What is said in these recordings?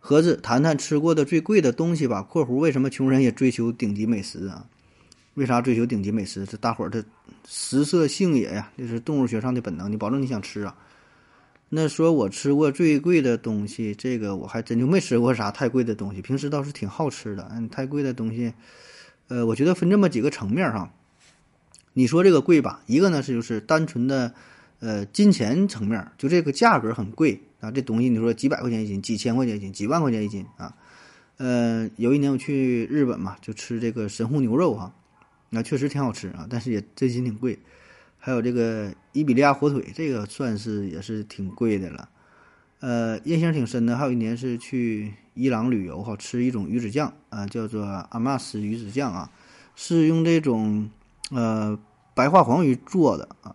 盒子谈谈吃过的最贵的东西吧。（括弧为什么穷人也追求顶级美食啊？为啥追求顶级美食？这大伙儿的食色性也呀，这是动物学上的本能。你保证你想吃啊？那说我吃过最贵的东西，这个我还真就没吃过啥太贵的东西。平时倒是挺好吃的，嗯，太贵的东西。呃，我觉得分这么几个层面哈。你说这个贵吧，一个呢是就是单纯的，呃，金钱层面，就这个价格很贵啊。这东西你说几百块钱一斤，几千块钱一斤，几万块钱一斤啊。呃，有一年我去日本嘛，就吃这个神户牛肉哈，那确实挺好吃啊，但是也真心挺贵。还有这个伊比利亚火腿，这个算是也是挺贵的了。呃，印象挺深的，还有一年是去伊朗旅游哈，吃一种鱼子酱啊，叫做阿玛斯鱼子酱啊，是用这种呃白化黄鱼做的啊，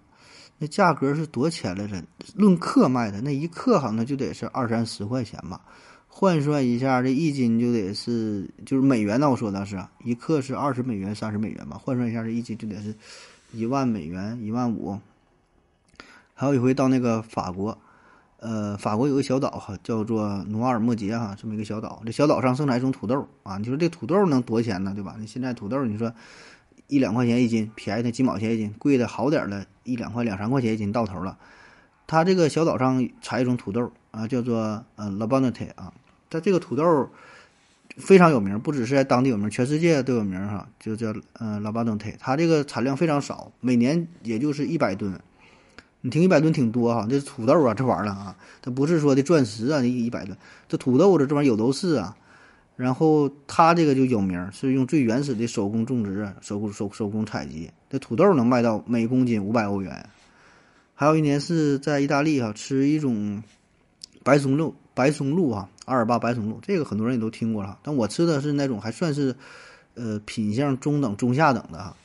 那价格是多钱来着？论克卖的，那一克好像就得是二三十块钱吧，换算一下，这一斤就得是就是美元呢，我说的是一克是二十美元、三十美元吧，换算一下，这一斤就得是一万美元、一万五。还有一回到那个法国。呃，法国有个小岛哈，叫做努瓦尔莫杰哈，这么一个小岛。这小岛上生产一种土豆啊，你说这土豆能多钱呢，对吧？你现在土豆，你说一两块钱一斤，便宜的几毛钱一斤，贵的好点的一两块、两三块钱一斤到头了。它这个小岛上产一种土豆啊，叫做呃 l a b o n t e 啊，它这个土豆非常有名，不只是在当地有名，全世界都有名哈，就叫呃 l a b o n t e 它这个产量非常少，每年也就是一百吨。你听一百吨挺多哈，这土豆啊，这玩意儿啊，它不是说的钻石啊，一一百吨，这土豆子这玩意儿有都是啊。然后他这个就有名，是用最原始的手工种植、手工手手工采集，这土豆能卖到每公斤五百欧元。还有一年是在意大利哈，吃一种白松露，白松露哈，阿尔巴白松露，这个很多人也都听过了，但我吃的是那种还算是呃品相中等、中下等的哈。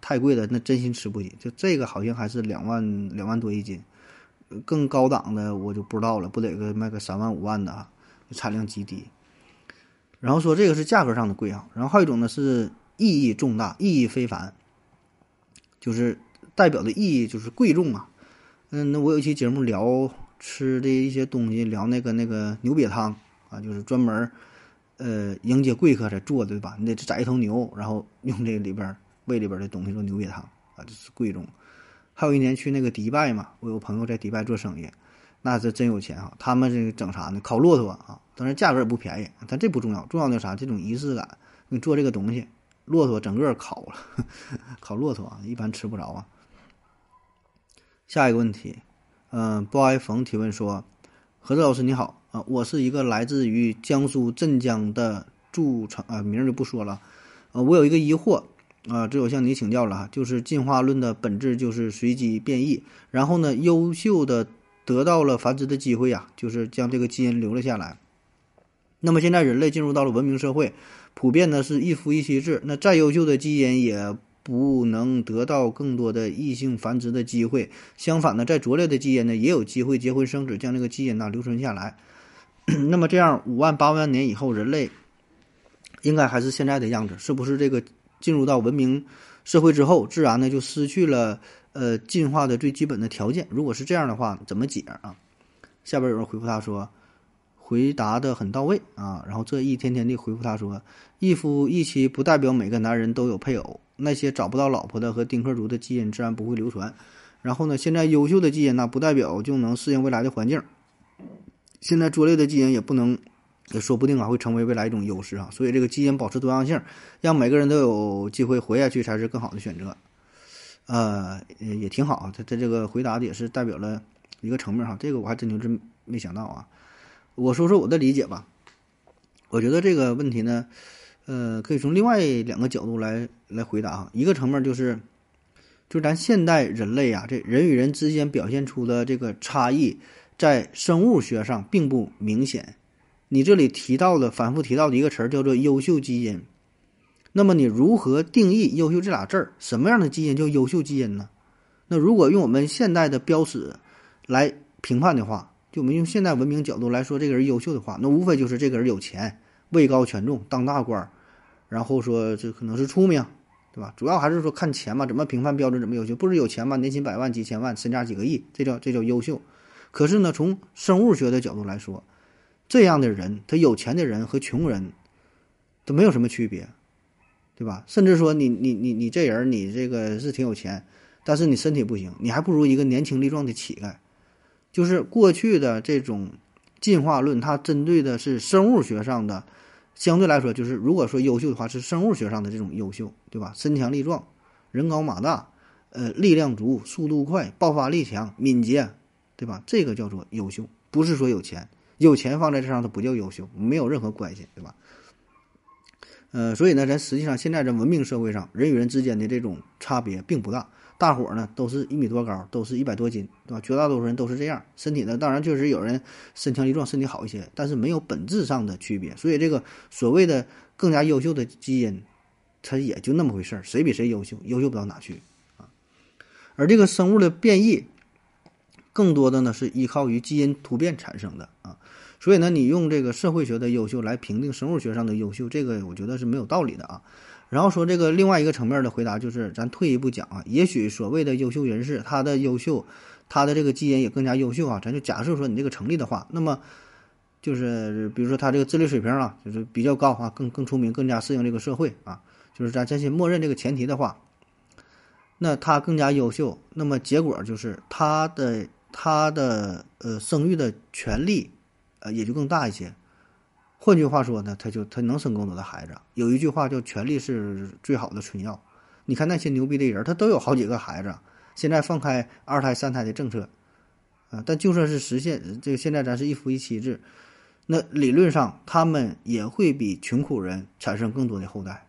太贵了，那真心吃不起。就这个好像还是两万两万多一斤，更高档的我就不知道了，不得个卖个三万五万的啊，产量极低。然后说这个是价格上的贵啊，然后还有一种呢是意义重大、意义非凡，就是代表的意义就是贵重啊。嗯，那我有一期节目聊吃的一些东西，聊那个那个牛瘪汤啊，就是专门呃迎接贵客才做，对吧？你得宰一头牛，然后用这里边。胃里边的东西做牛瘪汤啊，这是贵重。还有一年去那个迪拜嘛，我有朋友在迪拜做生意，那是真有钱哈。他们这个整啥呢？烤骆驼啊，当然价格也不便宜，但这不重要，重要的啥？这种仪式感。你做这个东西，骆驼整个烤了，烤骆驼啊，一般吃不着啊。下一个问题，嗯，boy 冯提问说：何子老师你好啊，我是一个来自于江苏镇江的驻城啊，名儿就不说了，呃，我有一个疑惑。啊，这我向你请教了哈，就是进化论的本质就是随机变异，然后呢，优秀的得到了繁殖的机会呀，就是将这个基因留了下来。那么现在人类进入到了文明社会，普遍呢是一夫一妻制，那再优秀的基因也不能得到更多的异性繁殖的机会。相反呢，再拙劣的基因呢，也有机会结婚生子，将这个基因呢留存下来。那么这样五万八万年以后，人类应该还是现在的样子，是不是这个？进入到文明社会之后，自然呢就失去了呃进化的最基本的条件。如果是这样的话，怎么解啊？下边有人回复他说，回答的很到位啊。然后这一天天的回复他说，一夫一妻不代表每个男人都有配偶，那些找不到老婆的和丁克族的基因自然不会流传。然后呢，现在优秀的基因呢不代表就能适应未来的环境，现在拙劣的基因也不能。也说不定啊，会成为未来一种优势啊，所以这个基因保持多样性，让每个人都有机会活下去，才是更好的选择。呃，也挺好，他他这个回答的也是代表了一个层面哈，这个我还真就真没想到啊。我说说我的理解吧，我觉得这个问题呢，呃，可以从另外两个角度来来回答哈。一个层面就是，就是咱现代人类啊，这人与人之间表现出的这个差异，在生物学上并不明显。你这里提到的反复提到的一个词儿叫做优秀基因。那么你如何定义“优秀”这俩字儿？什么样的基因叫优秀基因呢？那如果用我们现代的标尺来评判的话，就我们用现代文明角度来说，这个人优秀的话，那无非就是这个人有钱、位高权重、当大官儿，然后说这可能是出名，对吧？主要还是说看钱嘛，怎么评判标准怎么优秀？不是有钱嘛，年薪百万、几千万，身价几个亿，这叫这叫优秀。可是呢，从生物学的角度来说，这样的人，他有钱的人和穷人都没有什么区别。对吧？甚至说你你你你这人你这个是挺有钱，但是你身体不行，你还不如一个年轻力壮的乞丐。就是过去的这种进化论，它针对的是生物学上的，相对来说就是如果说优秀的话，是生物学上的这种优秀，对吧？身强力壮，人高马大，呃，力量足，速度快，爆发力强，敏捷，对吧？这个叫做优秀，不是说有钱，有钱放在这上它不叫优秀，没有任何关系，对吧？呃，所以呢，咱实际上现在这文明社会上，人与人之间的这种差别并不大，大伙呢都是一米多高，都是一百多斤，对吧？绝大多数人都是这样，身体呢，当然确实有人身强力壮，身体好一些，但是没有本质上的区别。所以这个所谓的更加优秀的基因，它也就那么回事儿，谁比谁优秀，优秀不到哪去啊。而这个生物的变异，更多的呢是依靠于基因突变产生的啊。所以呢，你用这个社会学的优秀来评定生物学上的优秀，这个我觉得是没有道理的啊。然后说这个另外一个层面的回答就是，咱退一步讲啊，也许所谓的优秀人士，他的优秀，他的这个基因也更加优秀啊。咱就假设说你这个成立的话，那么就是比如说他这个智力水平啊，就是比较高啊，更更出名，更加适应这个社会啊。就是咱先默认这个前提的话，那他更加优秀，那么结果就是他的他的呃生育的权利。呃，也就更大一些。换句话说呢，他就他能生更多的孩子。有一句话叫“权力是最好的春药”。你看那些牛逼的人，他都有好几个孩子。现在放开二胎、三胎的政策，啊，但就算是实现这个，现在咱是一夫一妻制，那理论上他们也会比穷苦人产生更多的后代，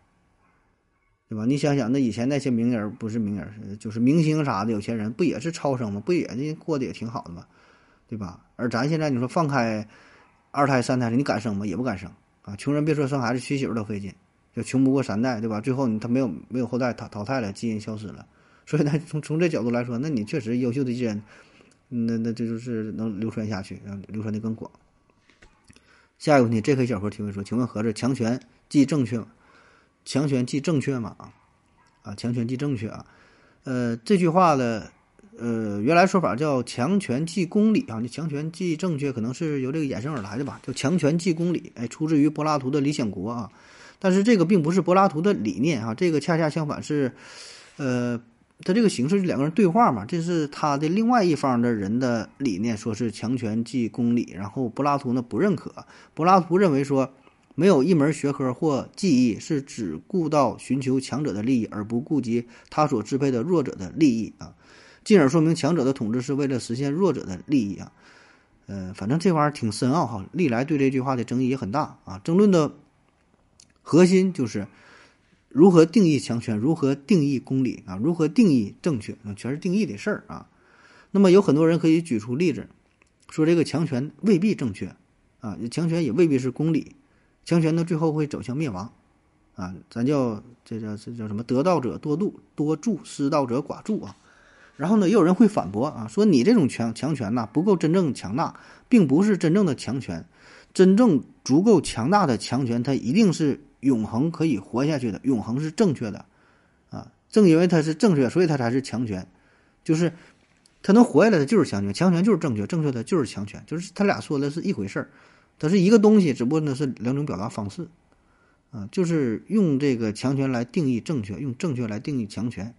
对吧？你想想，那以前那些名人不是名人，就是明星啥的有钱人，不也是超生吗？不也过得也挺好的吗？对吧？而咱现在你说放开二胎三胎，你敢生吗？也不敢生啊！穷人别说生孩子，娶媳妇都费劲，就穷不过三代，对吧？最后你他没有没有后代淘淘汰了，基因消失了。所以呢，从从这角度来说，那你确实优秀的基因，那那这就是能流传下去，让流传的更广。下一个问题，这黑小伙提问说：“请问何子强权即正确？强权即正确吗？啊啊，强权即正确啊？呃，这句话的。”呃，原来说法叫强权即公理啊，你强权即正确，可能是由这个衍生而来的吧？叫强权即公理，哎，出自于柏拉图的《理想国》啊。但是这个并不是柏拉图的理念啊，这个恰恰相反是，呃，他这个形式是两个人对话嘛，这是他的另外一方的人的理念，说是强权即公理，然后柏拉图呢不认可，柏拉图认为说，没有一门学科或技艺是只顾到寻求强者的利益，而不顾及他所支配的弱者的利益啊。进而说明强者的统治是为了实现弱者的利益啊，呃，反正这玩意儿挺深奥哈，历来对这句话的争议也很大啊。争论的核心就是如何定义强权，如何定义公理啊，如何定义正确啊，全是定义的事儿啊。那么有很多人可以举出例子，说这个强权未必正确啊，强权也未必是公理，强权呢最后会走向灭亡啊。咱叫这叫这叫什么？得道者多助，多助；失道者寡助啊。然后呢，也有人会反驳啊，说你这种强强权呐不够真正强大，并不是真正的强权。真正足够强大的强权，它一定是永恒可以活下去的，永恒是正确的，啊，正因为它是正确，所以它才是强权。就是它能活下来的就是强权，强权就是正确，正确的就是强权，就是他俩说的是一回事儿，它是一个东西，只不过呢是两种表达方式，啊，就是用这个强权来定义正确，用正确来定义强权。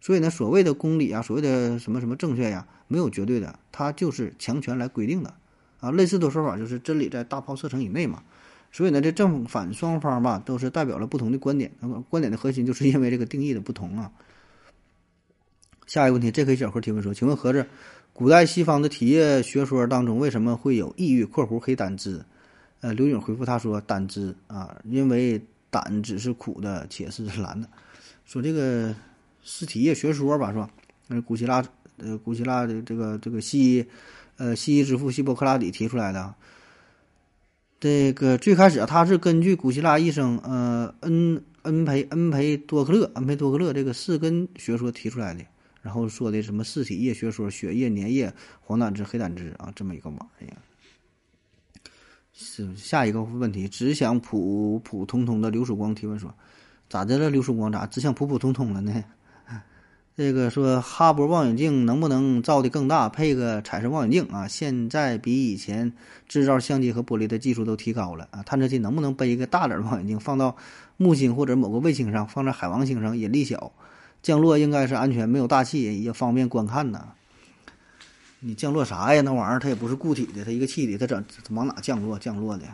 所以呢，所谓的公理啊，所谓的什么什么正确呀，没有绝对的，它就是强权来规定的，啊，类似的说法就是真理在大炮射程以内嘛。所以呢，这正反双方吧，都是代表了不同的观点，那么观点的核心就是因为这个定义的不同啊。下一个问题，这可以小何提问说，请问何子，古代西方的体液学说当中为什么会有抑郁（括弧黑胆汁）？呃，刘勇回复他说，胆汁啊，因为胆只是苦的，且是蓝的。说这个。是体液学说吧，是吧？那古希腊，呃，古希腊的这个这个西医，呃，西医之父希波克拉底提出来的。这个最开始啊，它是根据古希腊医生呃恩恩培恩培多克勒恩培多克勒这个四根学说提出来的，然后说的什么四体液学说、血液、粘液、黄胆汁、黑胆汁啊，这么一个玩意儿。是下一个问题，只想普普通通的刘曙光提问说，咋的了？刘曙光咋只想普普通通了呢？这个说哈勃望远镜能不能造的更大，配个彩色望远镜啊？现在比以前制造相机和玻璃的技术都提高了啊。探测器能不能背一个大点的望远镜，放到木星或者某个卫星上，放在海王星上，引力小，降落应该是安全，没有大气也方便观看呢。你降落啥呀？那玩意儿它也不是固体的，它一个气体，它怎往哪降落？降落的。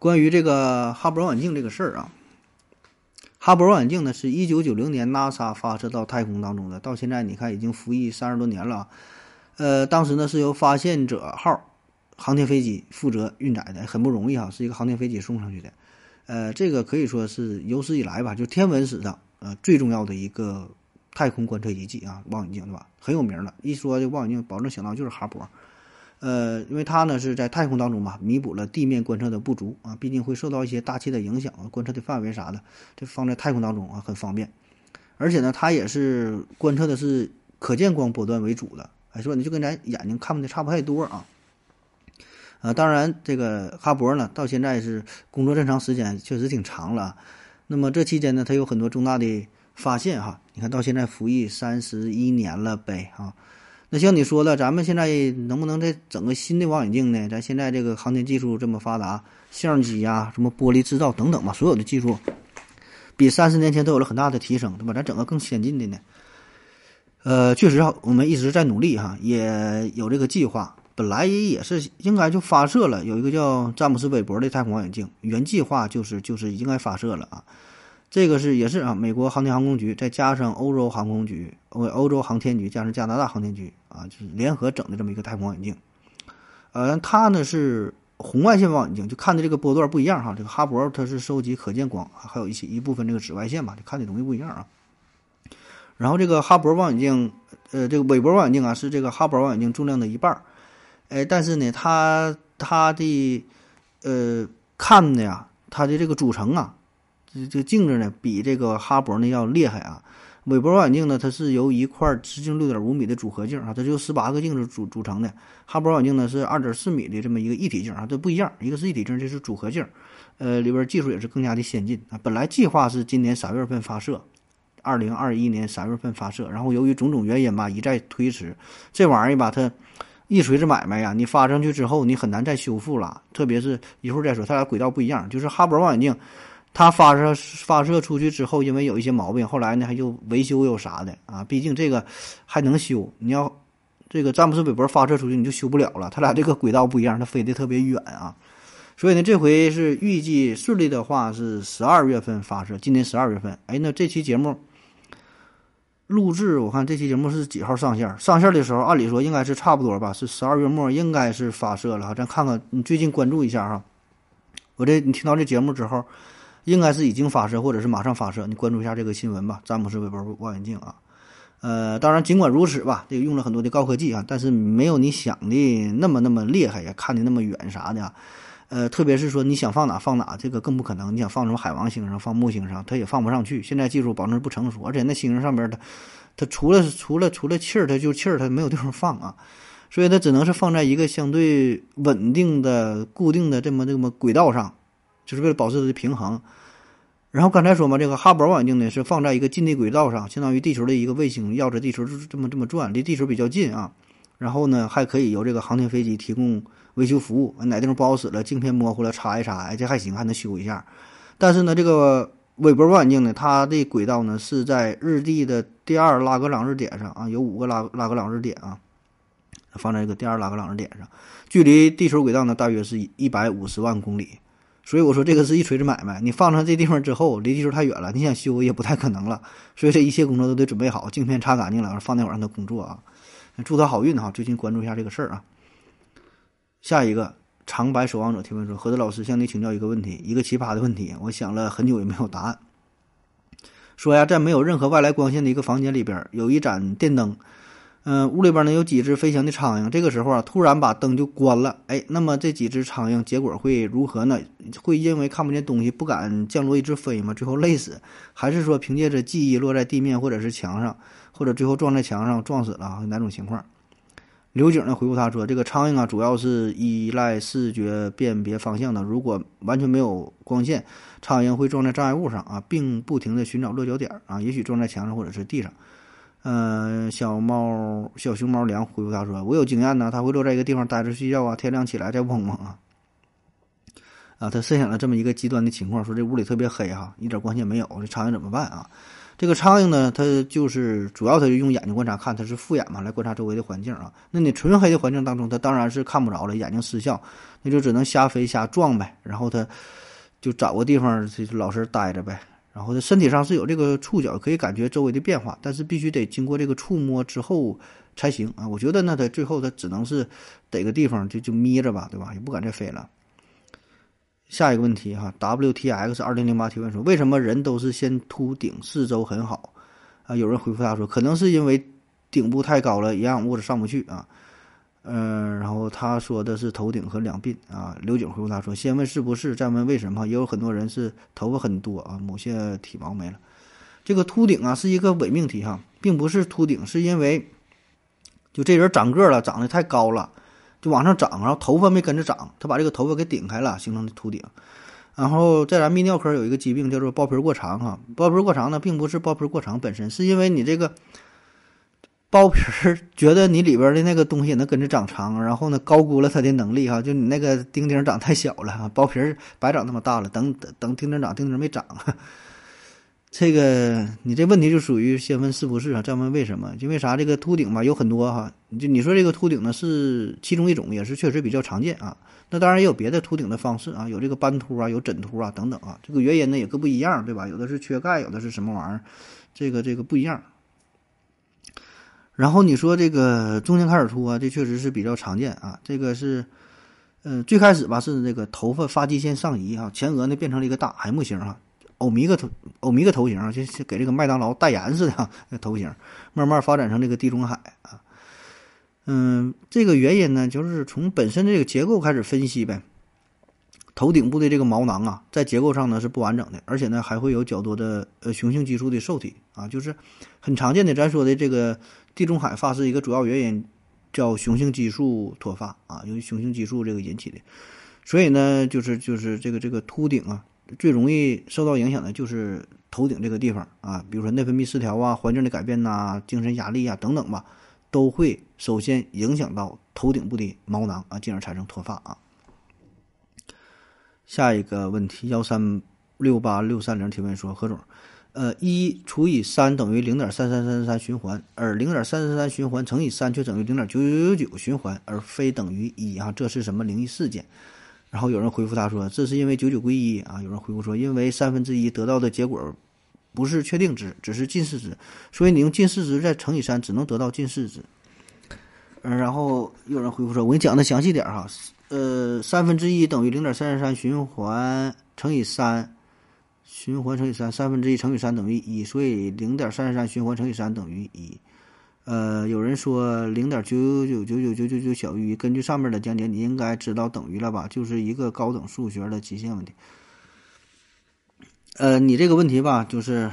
关于这个哈勃望远镜这个事儿啊。哈勃望远镜呢，是一九九零年 NASA 发射到太空当中的，到现在你看已经服役三十多年了。呃，当时呢是由发现者号航天飞机负责运载的，很不容易哈，是一个航天飞机送上去的。呃，这个可以说是有史以来吧，就天文史上呃最重要的一个太空观测仪器啊，望远镜对吧？很有名的，一说这望远镜，保证想到就是哈勃。呃，因为它呢是在太空当中嘛，弥补了地面观测的不足啊，毕竟会受到一些大气的影响啊，观测的范围啥的，这放在太空当中啊很方便。而且呢，它也是观测的是可见光波段为主的，哎，说你就跟咱眼睛看的差不太多啊。呃，当然这个哈勃呢，到现在是工作这么长时间，确实挺长了。那么这期间呢，它有很多重大的发现哈，你看到现在服役三十一年了呗啊。那像你说的，咱们现在能不能再整个新的望远镜呢？咱现在这个航天技术这么发达，相机呀、什么玻璃制造等等吧，所有的技术比三十年前都有了很大的提升，对吧？咱整个更先进的呢？呃，确实，我们一直在努力哈，也有这个计划。本来也是应该就发射了，有一个叫詹姆斯韦伯的太空望远镜，原计划就是就是应该发射了啊。这个是也是啊，美国航天航空局再加上欧洲航空局、欧欧洲航天局加上加拿大航天局啊，就是联合整的这么一个太空望远镜。呃，它呢是红外线望远镜，就看的这个波段不一样哈。这个哈勃它是收集可见光，还有一些一部分这个紫外线吧，就看的东西不一样啊。然后这个哈勃望远镜，呃，这个韦伯望远镜啊，是这个哈勃望远镜重量的一半儿。哎，但是呢，它它的呃看的呀，它的这个组成啊。这这镜子呢，比这个哈勃呢要厉害啊。韦伯望远镜呢，它是由一块直径六点五米的组合镜啊，它就十八个镜子组组成的。哈勃望远镜呢是二点四米的这么一个一体镜啊，这不一样，一个是一体镜，这是组合镜，呃，里边技术也是更加的先进啊。本来计划是今年三月份发射，二零二一年三月份发射，然后由于种种原因吧，一再推迟。这玩意儿吧，它一锤子买卖呀，你发上去之后，你很难再修复了。特别是一会儿再说，它俩轨道不一样，就是哈勃望远镜。它发射发射出去之后，因为有一些毛病，后来呢还就维修有啥的啊？毕竟这个还能修。你要这个詹姆斯韦伯发射出去，你就修不了了。它俩这个轨道不一样，它飞得特别远啊。所以呢，这回是预计顺利的话是十二月份发射，今年十二月份。哎，那这期节目录制，我看这期节目是几号上线？上线的时候，按理说应该是差不多吧，是十二月末应该是发射了。咱看看，你最近关注一下哈。我这你听到这节目之后。应该是已经发射，或者是马上发射。你关注一下这个新闻吧。詹姆斯韦伯望远镜啊，呃，当然尽管如此吧，这个用了很多的高科技啊，但是没有你想的那么那么厉害呀，看的那么远啥的。呃，特别是说你想放哪放哪，这个更不可能。你想放什么海王星上、放木星上，它也放不上去。现在技术保证不成熟，而且那星星上边它，它除了除了除了气儿，它就气儿，它没有地方放啊，所以它只能是放在一个相对稳定的、固定的这么这么轨道上。就是为了保持它的平衡，然后刚才说嘛，这个哈勃望远镜呢是放在一个近地轨道上，相当于地球的一个卫星，绕着地球这么这么转，离地球比较近啊。然后呢，还可以由这个航天飞机提供维修服务，哪地方不好使了，镜片模糊了，擦一擦，哎，这还行，还能修一下。但是呢，这个韦伯望远镜呢，它的轨道呢是在日地的第二拉格朗日点上啊，有五个拉拉格朗日点啊，放在一个第二拉格朗日点上，距离地球轨道呢大约是一百五十万公里。所以我说这个是一锤子买卖，你放上这地方之后，离地球太远了，你想修也不太可能了。所以这一切工作都得准备好，镜片擦干净了，放那会儿让他工作啊。祝他好运哈！最近关注一下这个事儿啊。下一个长白守望者提问说：何德老师向你请教一个问题，一个奇葩的问题，我想了很久也没有答案。说呀，在没有任何外来光线的一个房间里边，有一盏电灯，嗯，屋里边呢有几只飞翔的苍蝇，这个时候啊，突然把灯就关了，哎，那么这几只苍蝇结果会如何呢？会因为看不见东西不敢降落一直飞吗？最后累死，还是说凭借着记忆落在地面或者是墙上，或者最后撞在墙上撞死了？哪种情况？刘景呢回复他说：“这个苍蝇啊，主要是依赖视觉辨别方向的，如果完全没有光线，苍蝇会撞在障碍物上啊，并不停地寻找落脚点啊，也许撞在墙上或者是地上。”嗯，小猫小熊猫粮回复他说：“我有经验呢，它会落在一个地方待着睡觉啊，天亮起来再嗡嗡啊。”啊，他设想了这么一个极端的情况，说这屋里特别黑哈，一点光线没有，这苍蝇怎么办啊？这个苍蝇呢，它就是主要它就用眼睛观察，看它是复眼嘛，来观察周围的环境啊。那你纯黑的环境当中，它当然是看不着了，眼睛失效，那就只能瞎飞瞎撞呗。然后它就找个地方就老实待着呗。然后它身体上是有这个触角，可以感觉周围的变化，但是必须得经过这个触摸之后才行啊。我觉得呢，它最后它只能是逮个地方就就眯着吧，对吧？也不敢再飞了。下一个问题哈，WTX 二零零八提问说，为什么人都是先秃顶，四周很好啊？有人回复他说，可能是因为顶部太高了，营养物质上不去啊。嗯，然后他说的是头顶和两鬓啊。刘景回复他说：“先问是不是，再问为什么。也有很多人是头发很多啊，某些体毛没了。这个秃顶啊是一个伪命题哈，并不是秃顶，是因为就这人长个了，长得太高了，就往上长，然后头发没跟着长，他把这个头发给顶开了，形成的秃顶。然后在咱泌尿科有一个疾病叫做包皮过长哈，包皮过长呢，并不是包皮过长本身，是因为你这个。”包皮儿觉得你里边的那个东西也能跟着长长，然后呢高估了它的能力哈，就你那个丁丁长太小了，包皮儿白长那么大了，等等等丁丁长，丁丁没长。这个你这问题就属于先问是不是啊，再问为什么？因为啥这个秃顶吧有很多哈，就你说这个秃顶呢是其中一种，也是确实比较常见啊。那当然也有别的秃顶的方式啊，有这个斑秃啊，有枕秃啊等等啊，这个原因呢也各不一样，对吧？有的是缺钙，有的是什么玩意儿，这个这个不一样。然后你说这个中间开始秃啊，这确实是比较常见啊。这个是，嗯，最开始吧是这个头发发际线上移啊，前额呢变成了一个大 M 型啊，欧米伽头欧米伽头型啊，就给这个麦当劳代言似的那头型，慢慢发展成这个地中海啊。嗯，这个原因呢，就是从本身这个结构开始分析呗。头顶部的这个毛囊啊，在结构上呢是不完整的，而且呢还会有较多的呃雄性激素的受体啊，就是很常见的咱说的这个。地中海发是一个主要原因，叫雄性激素脱发啊，由于雄性激素这个引起的，所以呢，就是就是这个这个秃顶啊，最容易受到影响的就是头顶这个地方啊，比如说内分泌失调啊、环境的改变呐、精神压力啊等等吧，都会首先影响到头顶部的毛囊啊，进而产生脱发啊。下一个问题，幺三六八六三零提问说，何总。呃，一除以三等于零点三三三三循环，而零点三三三循环乘以三却等于零点九九九九循环，而非等于一啊，这是什么灵异事件？然后有人回复他说，这是因为九九归一啊。有人回复说，因为三分之一得到的结果不是确定值，只是近似值，所以你用近似值再乘以三，只能得到近似值。嗯，然后有人回复说，我给你讲的详细点哈，呃，三分之一等于零点三三三循环乘以三。循环乘以三，三分之一乘以三等于一，所以零点三十三循环乘以三等于一。呃，有人说零点九九九九九九九小于一，根据上面的讲解，你应该知道等于了吧？就是一个高等数学的极限问题。呃，你这个问题吧，就是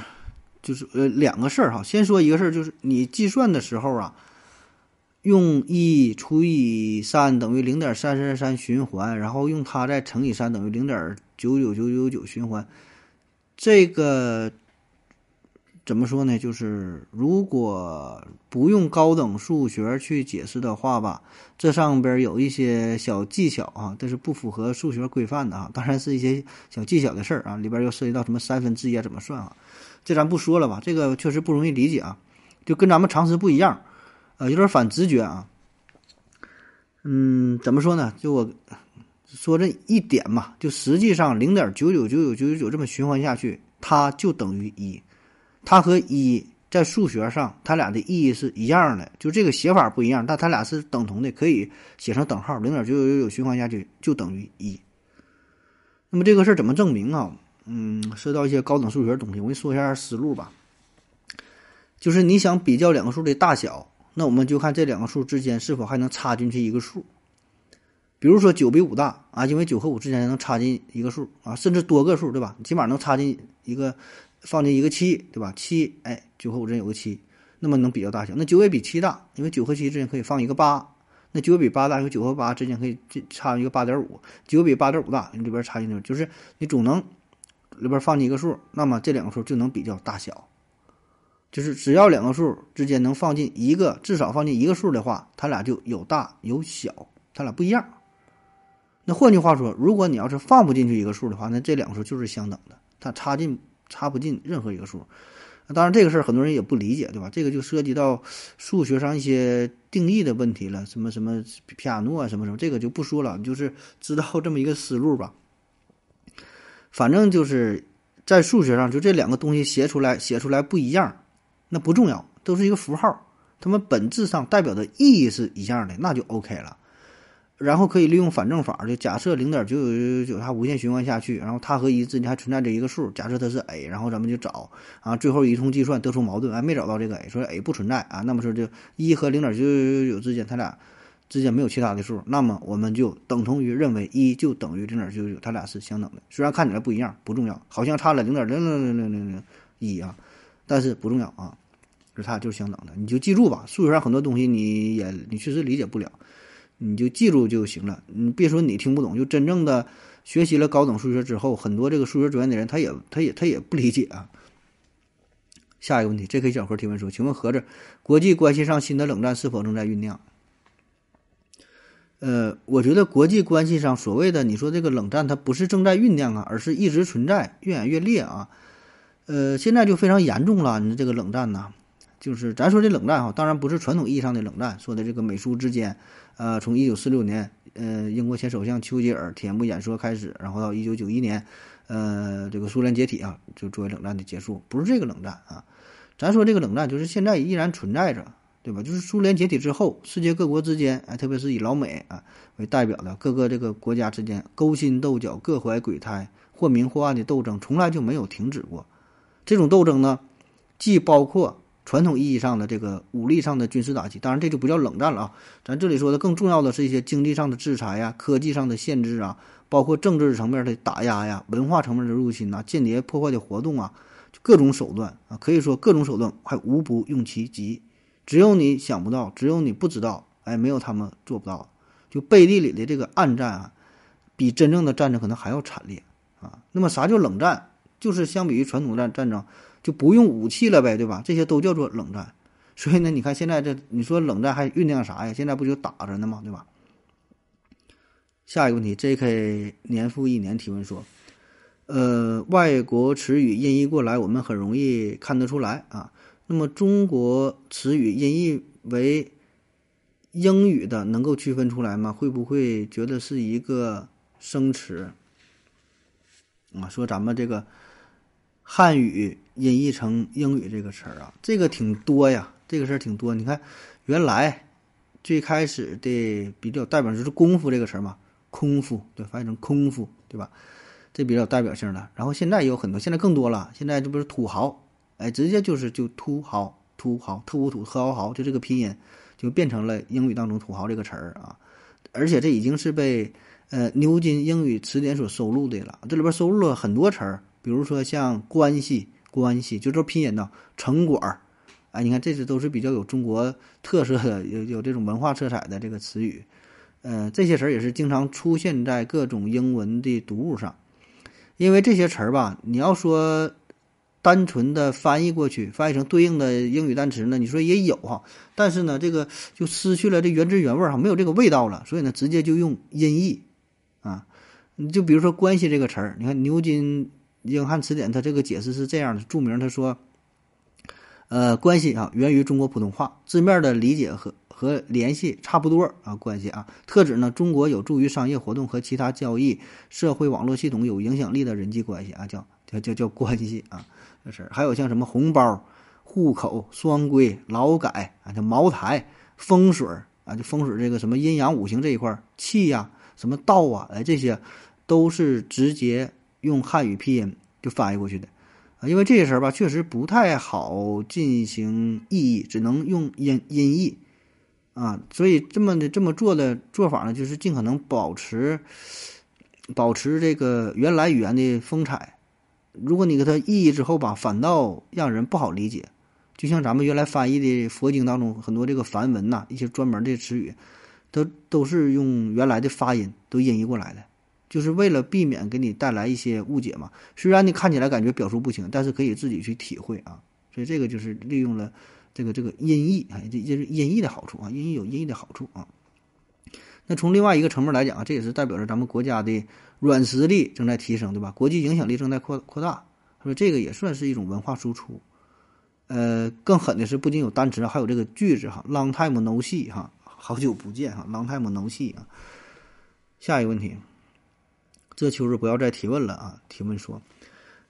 就是呃两个事儿哈。先说一个事儿，就是你计算的时候啊，用一除以三等于零点三三三循环，然后用它再乘以三等于零点九九九九九循环。这个怎么说呢？就是如果不用高等数学去解释的话吧，这上边有一些小技巧啊，这是不符合数学规范的啊。当然是一些小技巧的事儿啊，里边又涉及到什么三分之一啊，怎么算啊？这咱不说了吧，这个确实不容易理解啊，就跟咱们常识不一样，呃，有点反直觉啊。嗯，怎么说呢？就我。说这一点嘛，就实际上零点九九九九九九九这么循环下去，它就等于一，它和一在数学上它俩的意义是一样的，就这个写法不一样，但它俩是等同的，可以写成等号，零点九九九九循环下去就等于一。那么这个事儿怎么证明啊？嗯，涉及到一些高等数学的东西，我给你说一下思路吧。就是你想比较两个数的大小那我们就看这两个数之间是否还能插进去一个数。比如说九比五大啊，因为九和五之间能插进一个数啊，甚至多个数，对吧？起码能插进一个，放进一个七，对吧？七，哎，九和五之间有个七，那么能比较大小。那九也比七大，因为九和七之间可以放一个八。那九比八大，因为九和八之间可以插一个八点五。九比八点五大，里边插进去就是你总能里边放进一个数，那么这两个数就能比较大小。就是只要两个数之间能放进一个，至少放进一个数的话，它俩就有大有小，它俩不一样。那换句话说，如果你要是放不进去一个数的话，那这两个数就是相等的，它插进插不进任何一个数。当然，这个事儿很多人也不理解，对吧？这个就涉及到数学上一些定义的问题了，什么什么皮亚诺啊，什么什么，这个就不说了，你就是知道这么一个思路吧。反正就是在数学上，就这两个东西写出来写出来不一样，那不重要，都是一个符号，它们本质上代表的意义是一样的，那就 OK 了。然后可以利用反正法，就假设零点九九九九它无限循环下去，然后它和一之间还存在着一个数，假设它是 a，然后咱们就找啊，最后一通计算得出矛盾，哎，没找到这个 a，说 a 不存在啊，那么说就一和零点九九九九之间，它俩之间没有其他的数，那么我们就等同于认为一就等于零点九九九，它俩是相等的，虽然看起来不一样，不重要，好像差了零点零零零零零零一啊，但是不重要啊，就它俩就是相等的，你就记住吧，数学上很多东西你也你确实理解不了。你就记住就行了，你别说你听不懂，就真正的学习了高等数学之后，很多这个数学专业的人，他也他也他也不理解啊。下一个问题，J K 小何提问说：“请问合着国际关系上新的冷战是否正在酝酿？”呃，我觉得国际关系上所谓的你说这个冷战，它不是正在酝酿啊，而是一直存在，越演越烈啊。呃，现在就非常严重了，你这个冷战呢，就是咱说这冷战哈，当然不是传统意义上的冷战，说的这个美苏之间。呃，从一九四六年，呃，英国前首相丘吉尔铁幕演说开始，然后到一九九一年，呃，这个苏联解体啊，就作为冷战的结束，不是这个冷战啊。咱说这个冷战，就是现在依然存在着，对吧？就是苏联解体之后，世界各国之间，哎，特别是以老美啊为代表的各个这个国家之间勾心斗角、各怀鬼胎、或明或暗的斗争，从来就没有停止过。这种斗争呢，既包括。传统意义上的这个武力上的军事打击，当然这就不叫冷战了啊。咱这里说的更重要的是一些经济上的制裁呀、科技上的限制啊，包括政治层面的打压呀、文化层面的入侵呐、间谍破坏的活动啊，各种手段啊，可以说各种手段还无不用其极。只有你想不到，只有你不知道，哎，没有他们做不到。就背地里的这个暗战啊，比真正的战争可能还要惨烈啊。那么啥叫冷战？就是相比于传统战战争。就不用武器了呗，对吧？这些都叫做冷战。所以呢，你看现在这，你说冷战还酝酿啥呀？现在不就打着呢吗？对吧？下一个问题，J.K. 年复一年提问说：“呃，外国词语音译过来，我们很容易看得出来啊。那么中国词语音译为英语的，能够区分出来吗？会不会觉得是一个生词啊？说咱们这个汉语。”音译成英语这个词儿啊，这个挺多呀，这个事儿挺多。你看，原来最开始的比较代表就是“功夫”这个词儿嘛，“空腹”对，翻译成“空腹”对吧？这比较代表性的。然后现在有很多，现在更多了。现在这不是土豪，哎，直接就是就土豪，土豪，特无土，特豪豪，就这个拼音就变成了英语当中“土豪”这个词儿啊。而且这已经是被呃牛津英语词典所收录的了。这里边收录了很多词儿，比如说像“关系”。关系就这拼音呢，城管儿，哎，你看这些都是比较有中国特色的，有有这种文化色彩的这个词语，呃，这些词儿也是经常出现在各种英文的读物上。因为这些词儿吧，你要说单纯的翻译过去，翻译成对应的英语单词呢，你说也有哈，但是呢，这个就失去了这原汁原味儿哈，没有这个味道了，所以呢，直接就用音译啊，你就比如说关系这个词儿，你看牛津。英汉词典它这个解释是这样的，著名他说，呃，关系啊源于中国普通话，字面的理解和和联系差不多啊，关系啊，特指呢中国有助于商业活动和其他交易、社会网络系统有影响力的人际关系啊，叫叫叫叫关系啊，这事儿还有像什么红包、户口、双规、劳改啊，叫茅台、风水啊，就风水这个什么阴阳五行这一块气呀，什么道啊，哎，这些都是直接。用汉语拼音就翻译过去的，啊，因为这些词儿吧，确实不太好进行意译，只能用音音译啊，所以这么的这么做的做法呢，就是尽可能保持保持这个原来语言的风采。如果你给它意译之后吧，反倒让人不好理解。就像咱们原来翻译的佛经当中很多这个梵文呐，一些专门的词语，都都是用原来的发音都音译过来的，就是为了避免给你带来一些误解嘛。虽然你看起来感觉表述不清，但是可以自己去体会啊。所以这个就是利用了这个这个音译，啊，这这是音译的好处啊，音译有音译的好处啊。那从另外一个层面来讲啊，这也是代表着咱们国家的软实力正在提升，对吧？国际影响力正在扩扩大，说这个也算是一种文化输出。呃，更狠的是，不仅有单词，还有这个句子哈，long time no see 哈，好久不见哈，long time no see 啊。下一个问题，这秋日不要再提问了啊！提问说。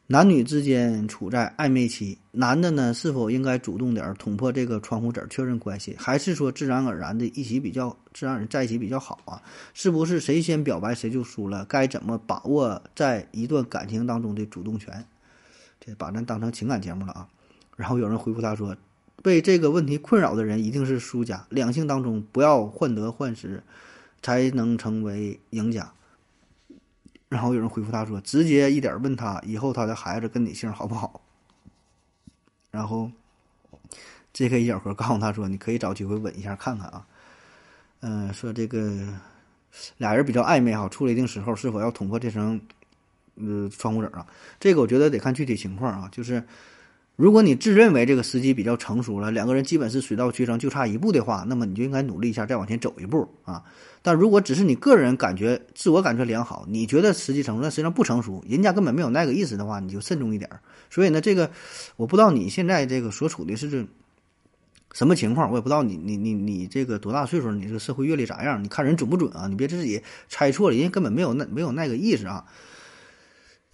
男女之间处在暧昧期，男的呢是否应该主动点捅破这个窗户纸确认关系，还是说自然而然的一起比较自然而然在一起比较好啊？是不是谁先表白谁就输了？该怎么把握在一段感情当中的主动权？这把咱当成情感节目了啊！然后有人回复他说，被这个问题困扰的人一定是输家，两性当中不要患得患失，才能成为赢家。然后有人回复他说：“直接一点问他以后他的孩子跟你姓好不好。”然后，J.K. 一小盒告诉他说：“你可以找机会吻一下看看啊。”嗯，说这个俩人比较暧昧哈，处了一定时候，是否要捅破这层呃窗户纸啊？这个我觉得得看具体情况啊。就是如果你自认为这个时机比较成熟了，两个人基本是水到渠成，就差一步的话，那么你就应该努力一下，再往前走一步啊。但如果只是你个人感觉自我感觉良好，你觉得时机成熟，但实际上不成熟，人家根本没有那个意思的话，你就慎重一点。所以呢，这个我不知道你现在这个所处的是这什么情况，我也不知道你你你你这个多大岁数，你这个社会阅历咋样？你看人准不准啊？你别自己猜错了，人家根本没有那没有那个意思啊。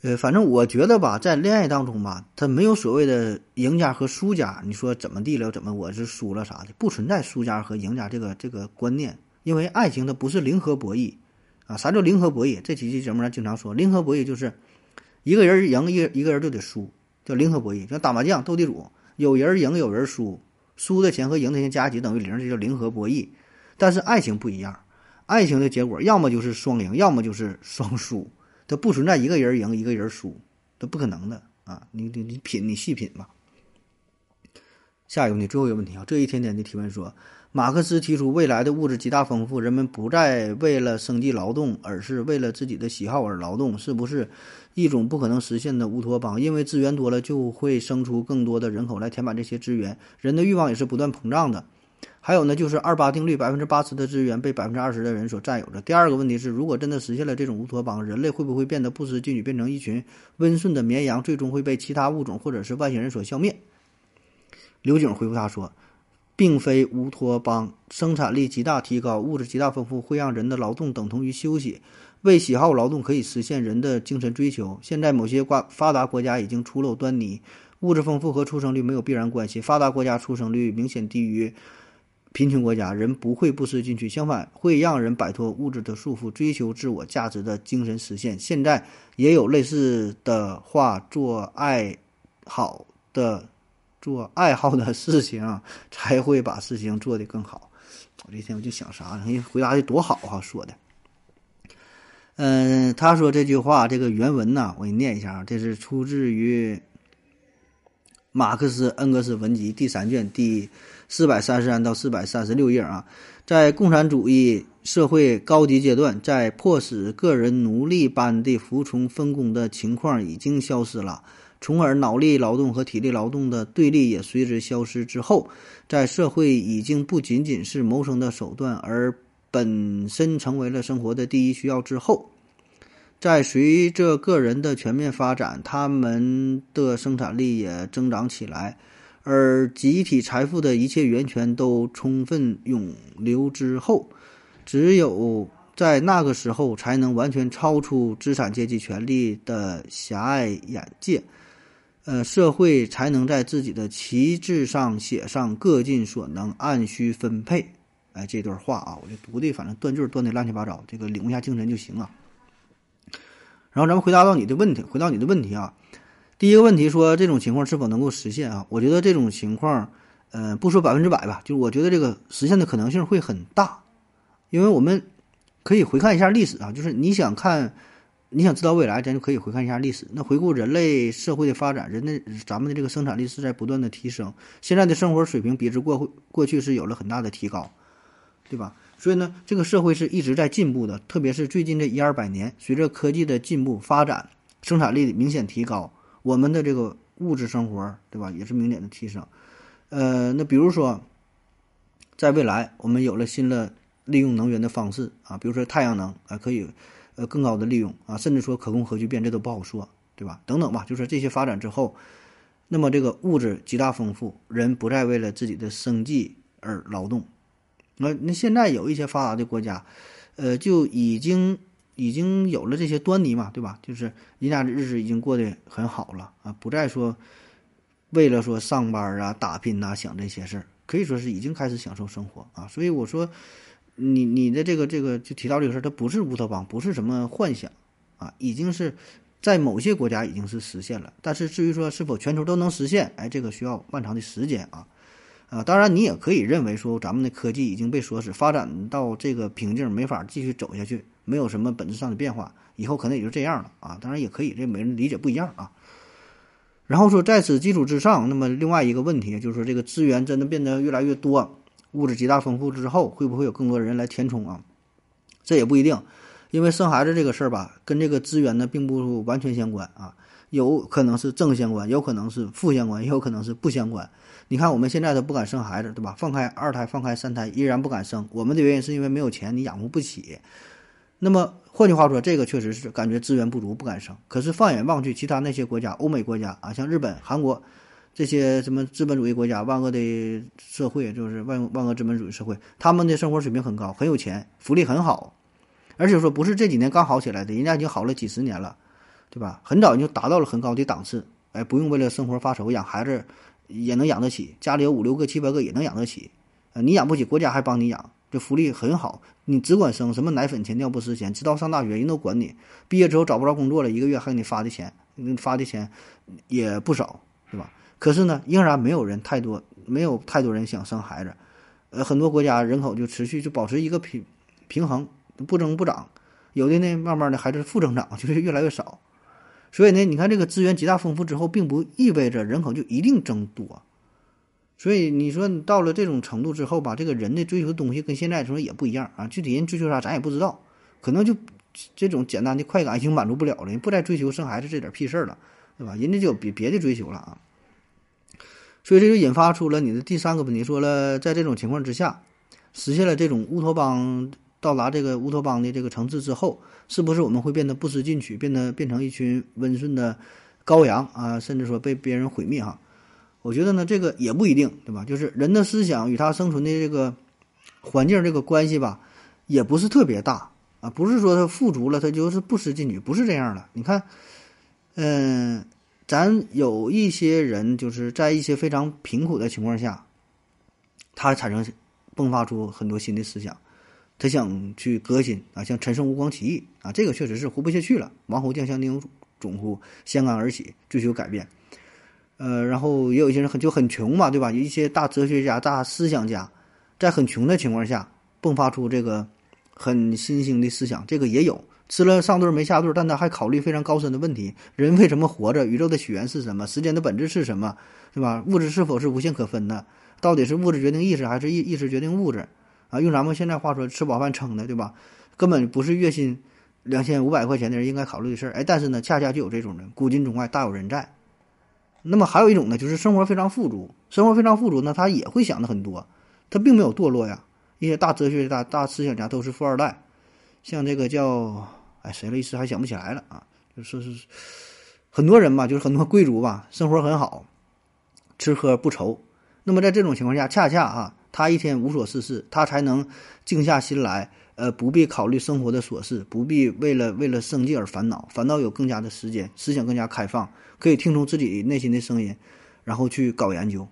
呃，反正我觉得吧，在恋爱当中吧，他没有所谓的赢家和输家。你说怎么地了？怎么我是输了啥的？不存在输家和赢家这个这个观念。因为爱情它不是零和博弈，啊，啥叫零和博弈？这几期节目咱经常说，零和博弈就是一个人赢，一一个人就得输，叫零和博弈。像打麻将、斗地主，有人赢，有人输，输的钱和赢的钱加一起等于零，这叫零和博弈。但是爱情不一样，爱情的结果要么就是双赢，要么就是双输，它不存在一个人赢，一个人输，这不可能的啊！你你你品，你细品吧。下一个问题，最后一个问题啊，这一天天的提问说。马克思提出，未来的物质极大丰富，人们不再为了生计劳动，而是为了自己的喜好而劳动，是不是一种不可能实现的乌托邦？因为资源多了，就会生出更多的人口来填满这些资源，人的欲望也是不断膨胀的。还有呢，就是二八定律，百分之八十的资源被百分之二十的人所占有着。第二个问题是，如果真的实现了这种乌托邦，人类会不会变得不思进取，变成一群温顺的绵羊，最终会被其他物种或者是外星人所消灭？刘景回复他说。并非乌托邦，生产力极大提高，物质极大丰富，会让人的劳动等同于休息。为喜好劳动可以实现人的精神追求。现在某些发发达国家已经初露端倪，物质丰富和出生率没有必然关系。发达国家出生率明显低于贫穷国家，人不会不思进取，相反会让人摆脱物质的束缚，追求自我价值的精神实现。现在也有类似的话，做爱好的。做爱好的事情，才会把事情做得更好。我这天我就想啥呢？回答的多好哈，说的。嗯，他说这句话这个原文呢，我给你念一下啊，这是出自于马克思恩格斯文集第三卷第四百三十三到四百三十六页啊。在共产主义社会高级阶段，在迫使个人奴隶般的服从分工的情况已经消失了。从而，脑力劳动和体力劳动的对立也随之消失之后，在社会已经不仅仅是谋生的手段，而本身成为了生活的第一需要之后，在随着个人的全面发展，他们的生产力也增长起来，而集体财富的一切源泉都充分涌流之后，只有在那个时候，才能完全超出资产阶级权力的狭隘眼界。呃，社会才能在自己的旗帜上写上“各尽所能，按需分配”。哎，这段话啊，我就读的，反正断句断的乱七八糟，这个领悟一下精神就行了。然后咱们回答到你的问题，回答你的问题啊，第一个问题说这种情况是否能够实现啊？我觉得这种情况，呃，不说百分之百吧，就是我觉得这个实现的可能性会很大，因为我们可以回看一下历史啊，就是你想看，你想知道未来，咱就可以回看一下历史。那回顾人类社会的发展，人的咱们的这个生产力是在不断的提升，现在的生活水平比之过会过去是有了很大的提高，对吧？所以呢，这个社会是一直在进步的，特别是最近这一二百年，随着科技的进步发展，生产力明显提高。我们的这个物质生活，对吧，也是明显的提升。呃，那比如说，在未来，我们有了新的利用能源的方式啊，比如说太阳能啊，可以呃更高的利用啊，甚至说可供核聚变，这都不好说，对吧？等等吧，就是这些发展之后，那么这个物质极大丰富，人不再为了自己的生计而劳动。那那现在有一些发达的国家，呃，就已经。已经有了这些端倪嘛，对吧？就是人家的日子已经过得很好了啊，不再说为了说上班啊、打拼呐想这些事儿，可以说是已经开始享受生活啊。所以我说，你你的这个这个就提到这个事儿，它不是乌托邦，不是什么幻想啊，已经是在某些国家已经是实现了。但是至于说是否全球都能实现，哎，这个需要漫长的时间啊。啊，当然你也可以认为说咱们的科技已经被锁死，发展到这个瓶颈，没法继续走下去。没有什么本质上的变化，以后可能也就这样了啊！当然也可以，这每人理解不一样啊。然后说，在此基础之上，那么另外一个问题就是说，这个资源真的变得越来越多，物质极大丰富之后，会不会有更多人来填充啊？这也不一定，因为生孩子这个事儿吧，跟这个资源呢并不完全相关啊，有可能是正相关，有可能是负相关，也有可能是不相关。你看我们现在都不敢生孩子，对吧？放开二胎，放开三胎，依然不敢生，我们的原因是因为没有钱，你养活不起。那么换句话说，这个确实是感觉资源不足，不敢生。可是放眼望去，其他那些国家，欧美国家啊，像日本、韩国这些什么资本主义国家，万恶的社会，就是万万恶资本主义社会，他们的生活水平很高，很有钱，福利很好，而且说不是这几年刚好起来的，人家已经好了几十年了，对吧？很早就达到了很高的档次，哎，不用为了生活发愁，养孩子也能养得起，家里有五六个、七八个也能养得起，啊，你养不起，国家还帮你养。福利很好，你只管生，什么奶粉钱、尿不湿钱，直到上大学人都管你。毕业之后找不着工作了，一个月还给你发的钱，发的钱也不少，对吧？可是呢，仍然没有人太多，没有太多人想生孩子。呃，很多国家人口就持续就保持一个平平衡，不增不长。有的呢，慢慢的还是负增长，就是越来越少。所以呢，你看这个资源极大丰富之后，并不意味着人口就一定增多。所以你说你到了这种程度之后吧，这个人的追求的东西跟现在说也不一样啊。具体人追求啥咱也不知道，可能就这种简单的快感已经满足不了了，不再追求生孩子这点屁事儿了，对吧？人家就有别别的追求了啊。所以这就引发出了你的第三个问题，说了在这种情况之下，实现了这种乌托邦到达这个乌托邦的这个层次之后，是不是我们会变得不思进取，变得变成一群温顺的羔羊啊？甚至说被别人毁灭哈？我觉得呢，这个也不一定，对吧？就是人的思想与他生存的这个环境这个关系吧，也不是特别大啊。不是说他富足了，他就是不思进取，不是这样的。你看，嗯，咱有一些人就是在一些非常贫苦的情况下，他产生迸发出很多新的思想，他想去革新啊，像陈胜吴广起义啊，这个确实是活不下去了。王侯将相宁有种乎？掀竿而起，追求改变。呃，然后也有一些人很就很穷嘛，对吧？有一些大哲学家、大思想家，在很穷的情况下迸发出这个很新兴的思想，这个也有。吃了上顿没下顿，但他还考虑非常高深的问题：人为什么活着？宇宙的起源是什么？时间的本质是什么？对吧？物质是否是无限可分的？到底是物质决定意识，还是意意识决定物质？啊，用咱们现在话说，吃饱饭撑的，对吧？根本不是月薪两千五百块钱的人应该考虑的事儿。哎，但是呢，恰恰就有这种人，古今中外大有人在。那么还有一种呢，就是生活非常富足，生活非常富足呢，他也会想的很多，他并没有堕落呀。一些大哲学家、大思想家都是富二代，像这个叫哎谁了，一时还想不起来了啊。就是是很多人吧，就是很多贵族吧，生活很好，吃喝不愁。那么在这种情况下，恰恰啊，他一天无所事事，他才能静下心来。呃，不必考虑生活的琐事，不必为了为了生计而烦恼，反倒有更加的时间，思想更加开放，可以听从自己内心的声音，然后去搞研究，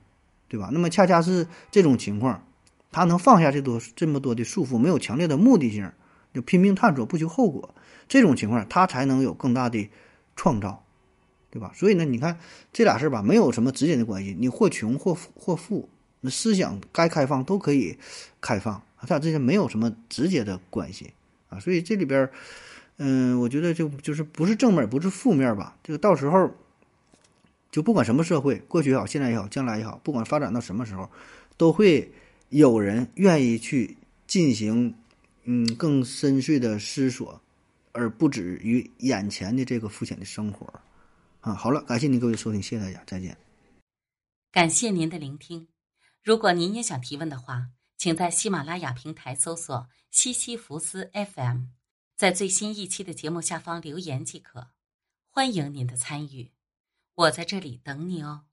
对吧？那么恰恰是这种情况，他能放下这多这么多的束缚，没有强烈的目的性，就拼命探索，不求后果，这种情况他才能有更大的创造，对吧？所以呢，你看这俩事儿吧，没有什么直接的关系。你或穷或或富，那思想该开放都可以开放，他俩之间没有什么直接的关系啊。所以这里边，嗯，我觉得就就是不是正面，不是负面吧。这个到时候，就不管什么社会，过去也好，现在也好，将来也好，不管发展到什么时候，都会有人愿意去进行嗯更深邃的思索。而不止于眼前的这个肤浅的生活，啊，好了，感谢您各位收听，谢谢大家，再见。感谢您的聆听。如果您也想提问的话，请在喜马拉雅平台搜索“西西弗斯 FM”，在最新一期的节目下方留言即可。欢迎您的参与，我在这里等你哦。